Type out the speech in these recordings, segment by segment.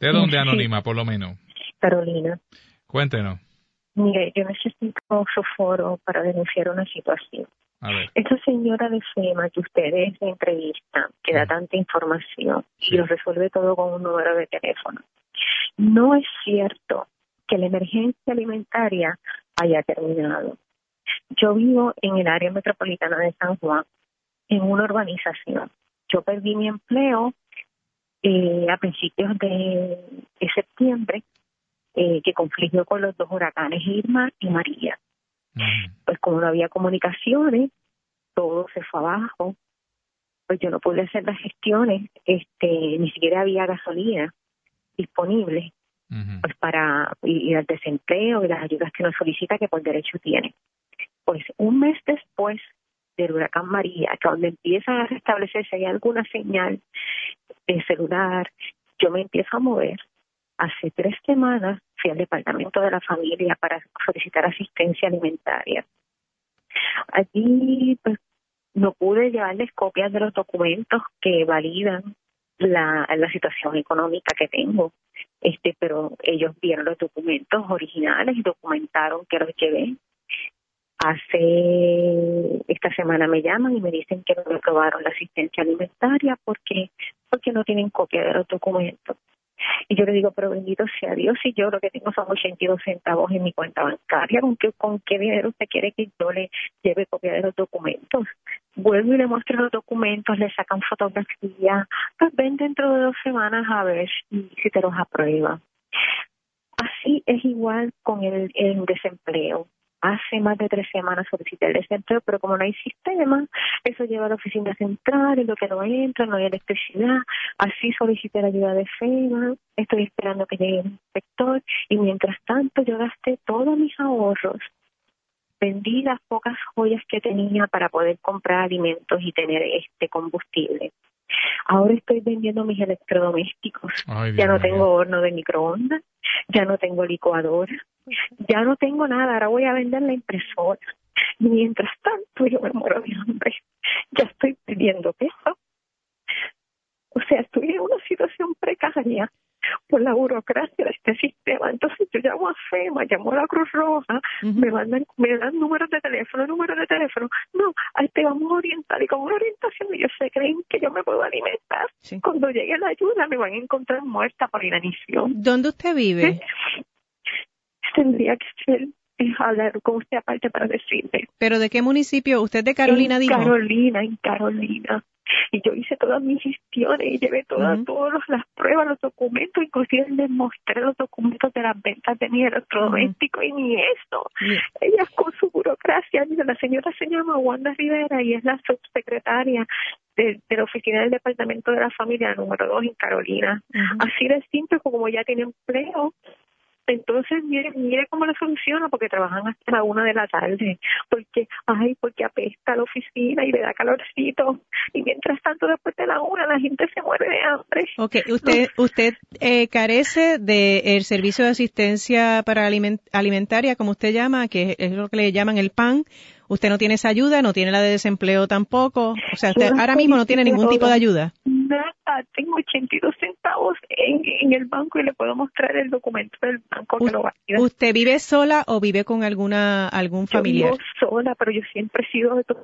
¿De dónde anónima, por lo menos? Carolina. Cuéntenos. Mire, yo necesito su foro para denunciar una situación. A ver. Esa señora de FEMA que ustedes entrevistan, que da tanta información y lo resuelve todo con un número de teléfono, no es cierto que la emergencia alimentaria haya terminado. Yo vivo en el área metropolitana de San Juan, en una urbanización. Yo perdí mi empleo eh, a principios de, de septiembre, eh, que confligió con los dos huracanes Irma y María. Pues como no había comunicaciones, todo se fue abajo. Pues yo no pude hacer las gestiones, este, ni siquiera había gasolina disponible pues para ir al desempleo y las ayudas que nos solicita que por derecho tiene. Pues un mes después del huracán María, que donde empiezan a restablecerse hay alguna señal de celular, yo me empiezo a mover. Hace tres semanas fui al departamento de la familia para solicitar asistencia alimentaria. Allí pues no pude llevarles copias de los documentos que validan la, la situación económica que tengo este pero ellos vieron los documentos originales y documentaron que los llevé hace esta semana me llaman y me dicen que no me aprobaron la asistencia alimentaria porque porque no tienen copia de los documentos. Y yo le digo pero bendito sea Dios si yo lo que tengo son 82 centavos en mi cuenta bancaria con qué con qué dinero usted quiere que yo le lleve copia de los documentos vuelvo y le muestro los documentos le sacan fotografía pues ven dentro de dos semanas a ver si, si te los aprueba así es igual con el, el desempleo hace más de tres semanas solicité el desempleo, pero como no hay sistema, eso lleva a la oficina central, es lo que no entra, no hay electricidad. Así solicité la ayuda de FEMA, estoy esperando que llegue el inspector y mientras tanto yo gasté todos mis ahorros, vendí las pocas joyas que tenía para poder comprar alimentos y tener este combustible. Ahora estoy vendiendo mis electrodomésticos. Ay, ya no tengo horno de microondas, ya no tengo licuadora, ya no tengo nada. Ahora voy a vender la impresora. Y mientras tanto, yo me muero de hambre. Ya estoy pidiendo peso. O sea, estoy en una situación precaria por la burocracia de este sistema. Entonces yo llamo a FEMA, llamo a la Cruz Roja, me mandan, me dan números de teléfono, números de teléfono. No, ahí te vamos a orientar y con una orientación ellos se creen que yo me puedo alimentar. Cuando llegue la ayuda me van a encontrar muerta por inanición. ¿Dónde usted vive? Tendría que ser eh, hablar con usted aparte para decirle. ¿Pero de qué municipio? ¿Usted de Carolina en dijo? Carolina, en Carolina. Y yo hice todas mis gestiones y llevé todas, todas las pruebas, los documentos, inclusive les mostré los documentos de las ventas de mi electrodoméstico y ni eso. Ella con su burocracia, mira, la señora se llama Wanda Rivera y es la subsecretaria de, de la oficina del Departamento de la Familia número 2 en Carolina. Así de simple como ya tiene empleo, Entonces, mire, mire cómo lo soluciona, porque trabajan hasta la una de la tarde, porque, ay, porque apesta la oficina y le da calorcito, y mientras tanto después de la una la gente se muere de hambre. Ok, usted, usted eh, carece del servicio de asistencia para aliment- alimentaria, como usted llama, que es lo que le llaman el PAN. Usted no tiene esa ayuda, no tiene la de desempleo tampoco. O sea, usted ahora mismo no tiene ningún tipo de ayuda. Nada, tengo 82 centavos en, en el banco y le puedo mostrar el documento del banco que lo valida. ¿Usted vive sola o vive con alguna algún Yo familiar? vivo sola, pero yo siempre he sido de todo.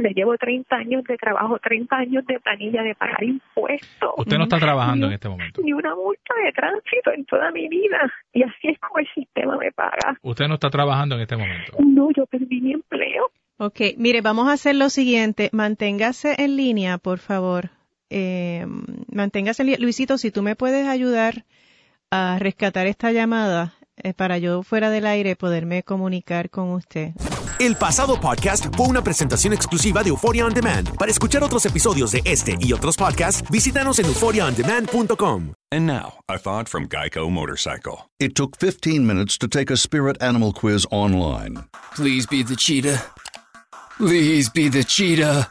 Le llevo 30 años de trabajo, 30 años de planilla, de pagar impuestos. Usted no está trabajando en Ni- este momento. Ni una multa de tránsito en toda mi vida. Y así es como el sistema me paga. Usted no está trabajando en este momento. No, yo perdí mi empleo. Ok, mire, vamos a hacer lo siguiente. Manténgase en línea, por favor. Eh, manténgase en línea. Luisito, si tú me puedes ayudar a rescatar esta llamada eh, para yo fuera del aire poderme comunicar con usted. El pasado podcast fue una presentación exclusiva de Euphoria On Demand. Para escuchar otros episodios de este y otros podcasts, visítanos en euphoriaondemand.com. And now, a thought from Geico Motorcycle. It took 15 minutes to take a spirit animal quiz online Please be the cheetah. Please be the cheetah.